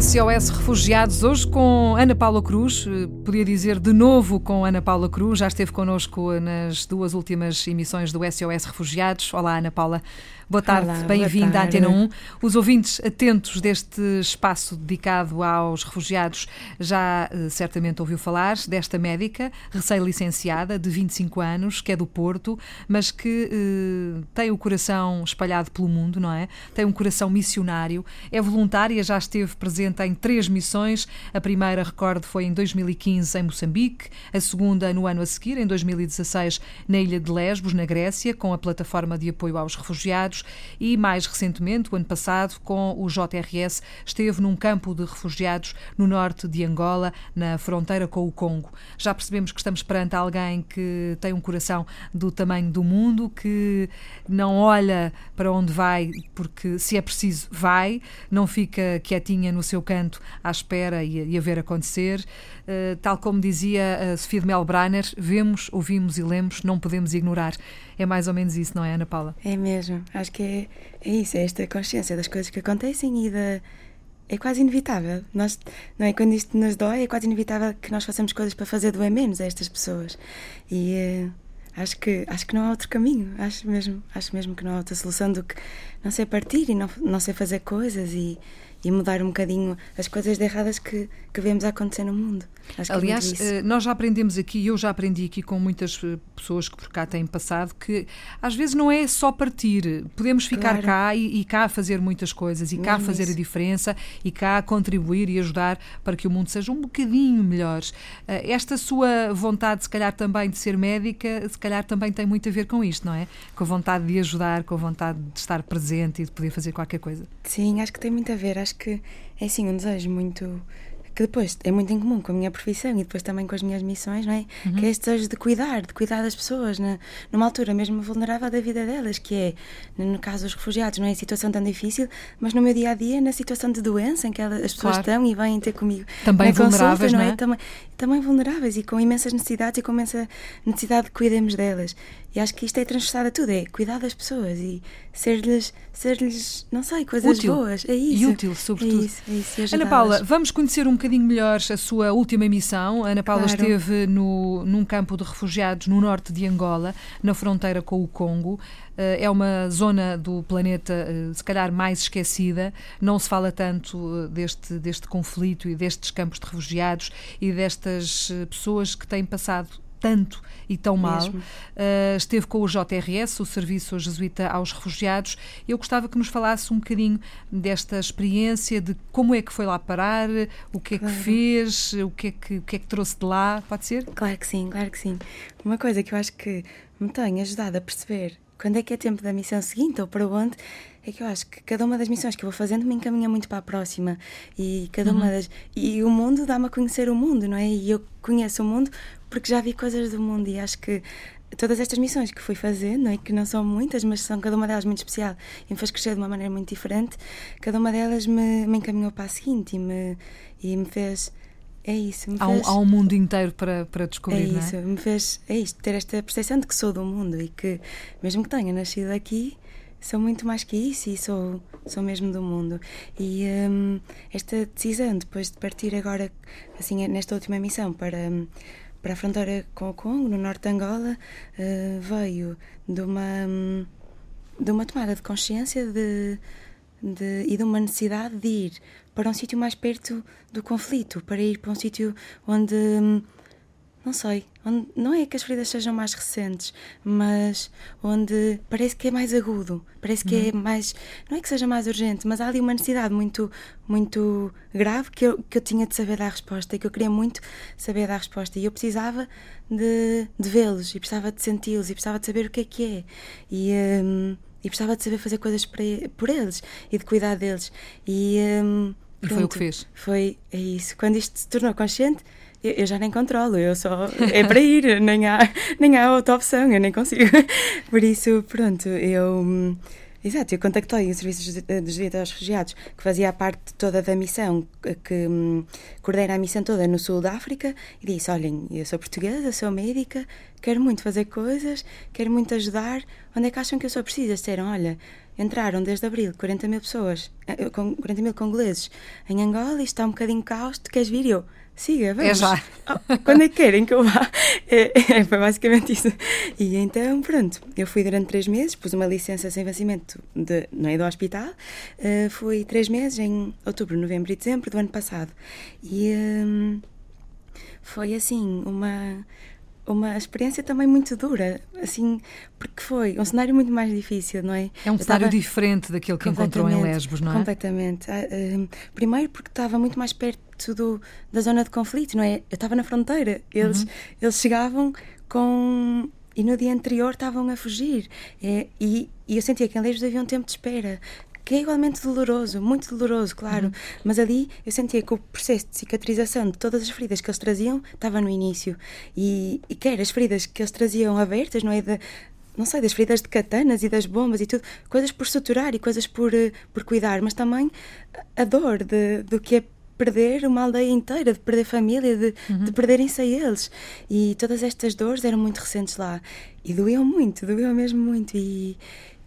SOS Refugiados, hoje com Ana Paula Cruz, eh, podia dizer de novo com Ana Paula Cruz, já esteve connosco nas duas últimas emissões do SOS Refugiados. Olá, Ana Paula. Boa tarde, bem-vinda à Antena 1. Os ouvintes atentos deste espaço dedicado aos refugiados já eh, certamente ouviu falar desta médica, recém-licenciada, de 25 anos, que é do Porto, mas que eh, tem o coração espalhado pelo mundo, não é? Tem um coração missionário, é voluntária, já esteve presente em três missões. A primeira, recordo, foi em 2015 em Moçambique, a segunda no ano a seguir, em 2016, na ilha de Lesbos, na Grécia, com a plataforma de apoio aos refugiados e, mais recentemente, o ano passado, com o JRS, esteve num campo de refugiados no norte de Angola, na fronteira com o Congo. Já percebemos que estamos perante alguém que tem um coração do tamanho do mundo, que não olha para onde vai, porque se é preciso, vai, não fica quietinha no seu canto à espera e, a ver acontecer. Uh, tal como dizia a Sofia de Melbrenner, vemos, ouvimos e lemos, não podemos ignorar. É mais ou menos isso, não é, Ana Paula? É mesmo. Acho que é, é isso, é esta consciência das coisas que acontecem e da. É quase inevitável. Nós, não é? Quando isto nos dói, é quase inevitável que nós façamos coisas para fazer doer menos a estas pessoas. E uh, acho, que, acho que não há outro caminho. Acho mesmo, acho mesmo que não há outra solução do que não sei partir e não, não sei fazer coisas e, e mudar um bocadinho as coisas de erradas que, que vemos acontecer no mundo. Acho é Aliás, é nós já aprendemos aqui, eu já aprendi aqui com muitas eh, pessoas que por cá têm passado, que às vezes não é só partir. Podemos ficar claro. cá e, e, cá fazer muitas coisas, e Mesmo cá fazer isso. a diferença, e cá contribuir e ajudar para que o mundo seja um bocadinho melhor. Eh, esta sua vontade, se calhar também de ser médica, se calhar também tem muito a ver com isto, não é? Com a vontade de ajudar, com a vontade de estar presente e de poder fazer qualquer coisa. Sim, acho que tem muito a ver. Acho que é assim um desejo muito que depois é muito em comum com a minha profissão e depois também com as minhas missões, não é? Uhum. Que é este desejo de cuidar, de cuidar das pessoas na, numa altura mesmo vulnerável da vida delas, que é, no caso dos refugiados, não é situação tão difícil, mas no meu dia a dia, na situação de doença em que elas, as pessoas claro. estão e vêm ter comigo. Também vulneráveis, consulta, não é? Também, também vulneráveis e com imensas necessidades e com imensa necessidade de cuidemos delas. E acho que isto é transversado a tudo, é cuidar das pessoas e ser-lhes, ser-lhes não sei, coisas útil. boas. É isso. E útil, sobretudo. É isso, é isso, Ana Paula, vamos conhecer um bocadinho melhor a sua última missão. Ana Paula claro. esteve no, num campo de refugiados no norte de Angola, na fronteira com o Congo. Eh, é uma zona do planeta, eh, se calhar, mais esquecida. Não se fala tanto eh, deste, deste conflito e destes campos de refugiados e destas pessoas que têm passado tanto e tão mal. Uh, esteve com o JRS, o Serviço Jesuíta aos Refugiados. Eu gostava que nos falasse um bocadinho desta experiência, de como é que foi lá parar, o que é claro. que fez, o que é que, o que é que trouxe de lá. Pode ser? Claro que sim, claro que sim. Uma coisa que eu acho que me tem ajudado a perceber quando é que é tempo da missão seguinte ou para onde, é que eu acho que cada uma das missões que eu vou fazendo me encaminha muito para a próxima e cada uhum. uma das e o mundo dá-me a conhecer o mundo, não é? E eu conheço o mundo porque já vi coisas do mundo e acho que todas estas missões que fui fazendo, não é? que não são muitas, mas são cada uma delas muito especial e me fez crescer de uma maneira muito diferente, cada uma delas me, me encaminhou para a seguinte e me, e me fez. É isso. Me há, um, há um mundo inteiro para, para descobrir, é isso, é? me fez. É isto, ter esta percepção de que sou do mundo e que, mesmo que tenha nascido aqui, sou muito mais que isso e sou, sou mesmo do mundo. E um, esta decisão, depois de partir agora, assim, nesta última missão para. Um, para a fronteira com o Congo, no norte de Angola, uh, veio de uma, de uma tomada de consciência de, de, e de uma necessidade de ir para um sítio mais perto do conflito, para ir para um sítio onde não sei, onde, não é que as feridas sejam mais recentes, mas onde parece que é mais agudo, parece que é uhum. é mais, não é que seja mais urgente, mas há ali uma necessidade muito, muito grave que eu, que eu tinha de saber dar a resposta e que eu queria muito saber dar a resposta e eu precisava de, de vê-los e precisava de senti-los e precisava de saber o que é que é e, um, e precisava de saber fazer coisas para, por eles e de cuidar deles e, um, e foi o que fez. Foi, é isso. Quando isto se tornou consciente, eu, já nem controlo, eu só. É para ir, nem há, nem há outra opção, eu nem consigo. Por isso, pronto, eu. Exato, eu contactei o Serviço dos Direitos aos Refugiados, que fazia parte toda da missão, que um, coordena a missão toda no sul da África, e disse: Olhem, eu sou portuguesa, sou médica, quero muito fazer coisas, quero muito ajudar, onde é que acham que eu sou precisa? Disseram: Olha, entraram desde abril 40 mil pessoas, eh, com 40 mil congoleses em Angola e está um bocadinho caos, tu queres vir? Eu, siga, vamos. É já. Oh, quando é que querem que eu vá? É, é, foi basicamente isso. E então, pronto, eu fui durante três meses, pus uma licença sem vencimento de, não é, do hospital, uh, fui três meses em outubro, novembro e dezembro do ano passado. E um, foi assim, uma uma experiência também muito dura, assim, porque foi um cenário muito mais difícil, não é? É um cenário diferente daquele que encontrou em Lesbos, não é? Completamente. Ah, ah, primeiro porque estava muito mais perto do, da zona de conflito, não é? Eu estava na fronteira, eles, uhum. eles chegavam com e no dia anterior estavam a fugir. É, e, e, eu sentia que em Lesbos havia um tempo de espera que é igualmente doloroso, muito doloroso, claro, uhum. mas ali eu sentia que o processo de cicatrização de todas as feridas que eles traziam estava no início. E, e quer as feridas que eles traziam abertas, não é? De, não sei, das feridas de katanas e das bombas e tudo, coisas por suturar e coisas por, uh, por cuidar, mas também a dor de, do que é perder uma aldeia inteira, de perder família, de, uhum. de perderem-se a eles. E todas estas dores eram muito recentes lá. E doíam muito, doíam mesmo muito. E,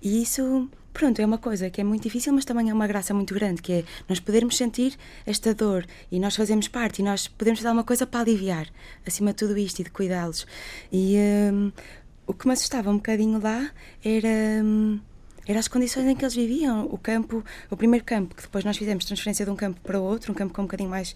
e isso Pronto, é uma coisa que é muito difícil, mas também é uma graça muito grande, que é nós podermos sentir esta dor e nós fazemos parte e nós podemos fazer uma coisa para aliviar, acima de tudo isto e de cuidá-los. E um, o que me assustava um bocadinho lá era. Um, eram as condições em que eles viviam. O campo, o primeiro campo, que depois nós fizemos transferência de um campo para outro, um campo com um bocadinho mais,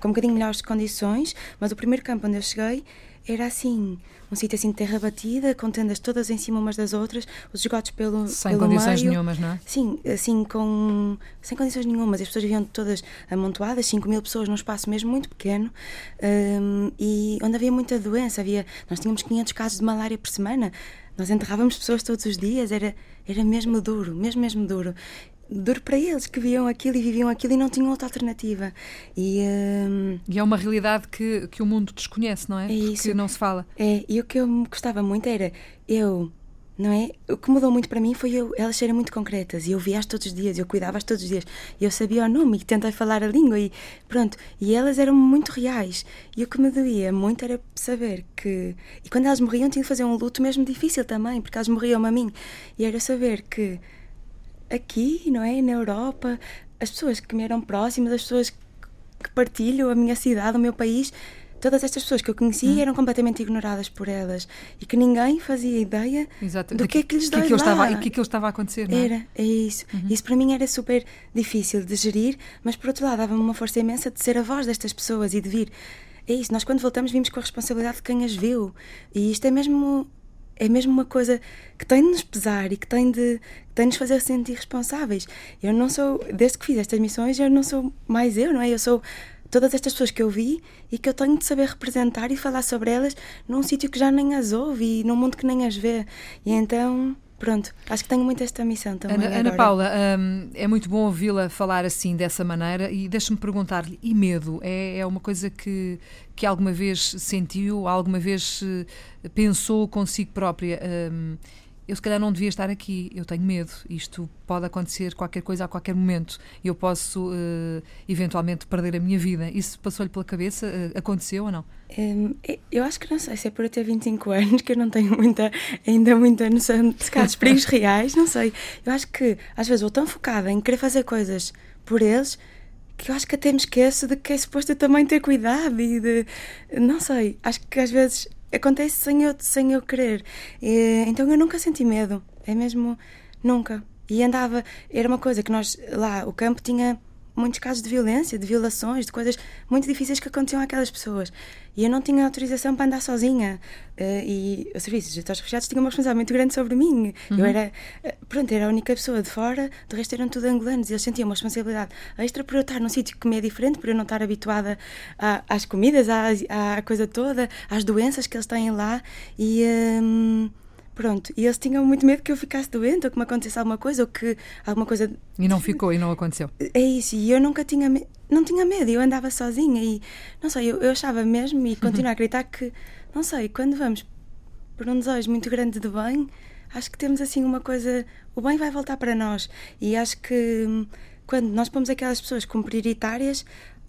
com um bocadinho melhores condições, mas o primeiro campo onde eu cheguei era assim, um sítio assim de terra batida, com tendas todas em cima umas das outras, os esgotos pelo Sem pelo condições meio. nenhumas, não é? Sim, assim, com... sem condições nenhumas. As pessoas viviam todas amontoadas, 5 mil pessoas num espaço mesmo muito pequeno, um, e onde havia muita doença. Havia... Nós tínhamos 500 casos de malária por semana, nós enterrávamos pessoas todos os dias, era, era mesmo duro, mesmo, mesmo duro duro para eles que viam aquilo e viviam aquilo e não tinham outra alternativa. E, um, e é uma realidade que, que o mundo desconhece, não é? É isso. Porque não se fala. É, e o que eu gostava muito era eu. Não é? O que mudou muito para mim foi eu, elas serem muito concretas e eu via-as todos os dias, eu cuidava-as todos os dias eu sabia o nome e tentei falar a língua e pronto. E elas eram muito reais. E o que me doía muito era saber que. E quando elas morriam, tinha de fazer um luto mesmo difícil também, porque elas morriam a mim. E era saber que aqui, não é? Na Europa, as pessoas que me eram próximas, as pessoas que partilham a minha cidade, o meu país, todas estas pessoas que eu conhecia hum. eram completamente ignoradas por elas e que ninguém fazia ideia Exato. do que é que lhes dói que é que o que é que estava a acontecer, não é? Era, é isso. Uhum. Isso para mim era super difícil de gerir, mas por outro lado dava-me uma força imensa de ser a voz destas pessoas e de vir. É isso, nós quando voltamos vimos com a responsabilidade de quem as viu. E isto é mesmo é mesmo uma coisa que tem de nos pesar e que tem de, tem de nos fazer sentir responsáveis. Eu não sou, desde que fiz estas missões, eu não sou mais eu, não é? Eu sou todas estas pessoas que eu vi e que eu tenho de saber representar e falar sobre elas num sítio que já nem as ouve e num mundo que nem as vê. E então Pronto, acho que tenho muito esta missão também. Ana, Ana Paula, hum, é muito bom ouvi-la falar assim, dessa maneira, e deixe-me perguntar-lhe: e medo? É, é uma coisa que, que alguma vez sentiu, alguma vez eh, pensou consigo própria? Hum, eu se calhar não devia estar aqui, eu tenho medo, isto pode acontecer qualquer coisa a qualquer momento, eu posso uh, eventualmente perder a minha vida. Isso passou-lhe pela cabeça? Uh, aconteceu ou não? Um, eu acho que não sei se é por eu ter 25 anos que eu não tenho muita, ainda muita noção de casos perigos reais, não sei. Eu acho que às vezes vou tão focada em querer fazer coisas por eles que eu acho que até me esqueço de que é suposto eu também ter cuidado e de. Não sei, acho que às vezes acontece sem eu, sem eu querer. E, então eu nunca senti medo, é mesmo nunca. E andava, era uma coisa que nós lá, o campo tinha muitos casos de violência, de violações, de coisas muito difíceis que aconteciam àquelas pessoas. E eu não tinha autorização para andar sozinha. Uh, e os serviços de refugiados tinham uma responsabilidade muito grande sobre mim. Uhum. Eu era, uh, pronto, era a única pessoa de fora, de resto eram tudo angolanos. E eles sentiam uma responsabilidade extra por eu estar num sítio que me é diferente, por eu não estar habituada a, às comidas, à, à coisa toda, às doenças que eles têm lá. E. Um, Pronto, e eles tinham muito medo que eu ficasse doente ou que me acontecesse alguma coisa ou que alguma coisa. E não ficou e não aconteceu. É isso, e eu nunca tinha não tinha medo, eu andava sozinha e não sei, eu, eu achava mesmo e continuo a acreditar que, não sei, quando vamos por um desejo muito grande de bem, acho que temos assim uma coisa, o bem vai voltar para nós e acho que hum, quando nós pomos aquelas pessoas como prioritárias,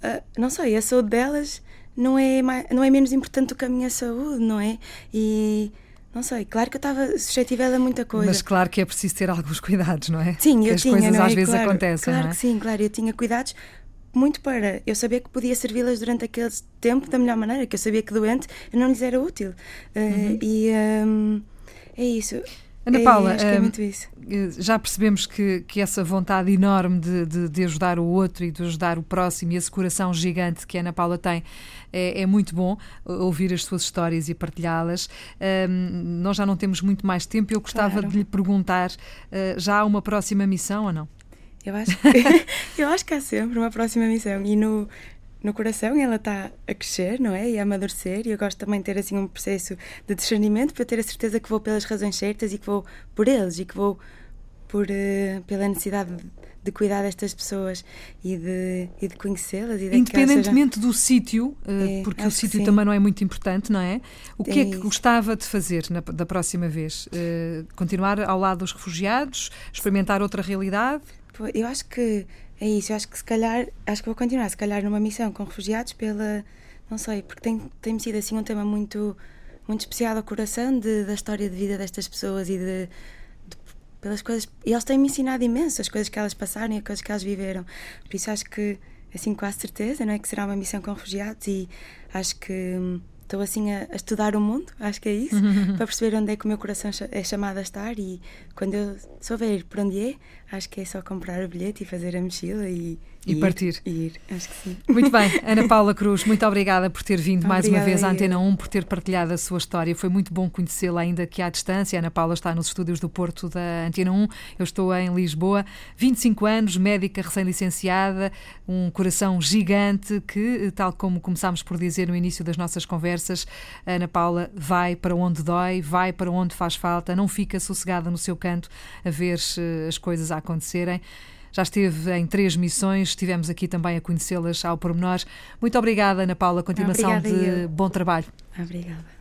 uh, não sei, a saúde delas não é, mais, não é menos importante do que a minha saúde, não é? E não sei, claro que eu estava suscetível a muita coisa. Mas claro que é preciso ter alguns cuidados, não é? Sim, eu as tinha. coisas não é? às vezes claro, acontecem. Claro é? que sim, claro, eu tinha cuidados muito para eu saber que podia servi-las durante aquele tempo da melhor maneira, que eu sabia que doente não lhes era útil. Uh, uhum. E um, é isso. Ana Paula, é, é. Eh, já percebemos que, que essa vontade enorme de, de, de, ajudar o outro e de ajudar o próximo e esse coração gigante que a Ana Paula tem é, é muito bom ouvir as suas histórias e partilhá-las. Um, nós já não temos muito mais tempo. Eu gostava claro. de lhe perguntar: uh, já há uma próxima missão ou não? Eu acho, que, eu acho que há sempre uma próxima missão. E no, no coração ela está a crescer, não é? E a amadurecer. E eu gosto também de ter assim um processo de discernimento para ter a certeza que vou pelas razões certas e que vou por eles e que vou por, uh, pela necessidade de, de, cuidar destas pessoas e de, e de conhecê-las. Independentemente do sítio, uh, é, porque o sítio também não é muito importante, não é? O que é, é que gostava de fazer na, da próxima vez? Uh, continuar ao lado dos refugiados? Experimentar outra realidade? Eu acho que é isso, eu acho que se calhar, acho que vou continuar, se calhar numa missão com refugiados pela, não sei, porque tem, tem sido assim um tema muito, muito especial ao coração de, da história de vida destas pessoas e de, de pelas coisas, e eles têm-me ensinado imenso as coisas que elas passaram e as coisas que elas viveram, por isso acho que, assim, quase certeza, não é, que será uma missão com refugiados e acho que hum, estou assim a, a, estudar o mundo, acho que é isso, para perceber onde é que o meu coração é chamado a estar e quando eu souber por onde é, acho que é só comprar o bilhete e fazer a mochila e, e, partir. Ir, ir, acho que sim. Muito bem, Ana Paula Cruz, muito obrigada por ter vindo mais uma vez à Antena 1, por ter partilhado a sua história. Foi muito bom conhecê-la, ainda que à distância. A Ana Paula está nos estúdios do Porto da Antena 1, eu estou em Lisboa. 25 anos, médica recém-licenciada, um coração gigante que, tal como começámos por dizer no início das nossas conversas, Ana Paula vai para onde dói, vai para onde faz falta, não fica sossegada no seu canto a ver eh, as coisas a acontecerem. Já esteve em três missões, estivemos aqui também a conhecê-las ao pormenor. Muito obrigada, Ana Paula. Continuação obrigada, de eu. bom trabalho. Obrigada.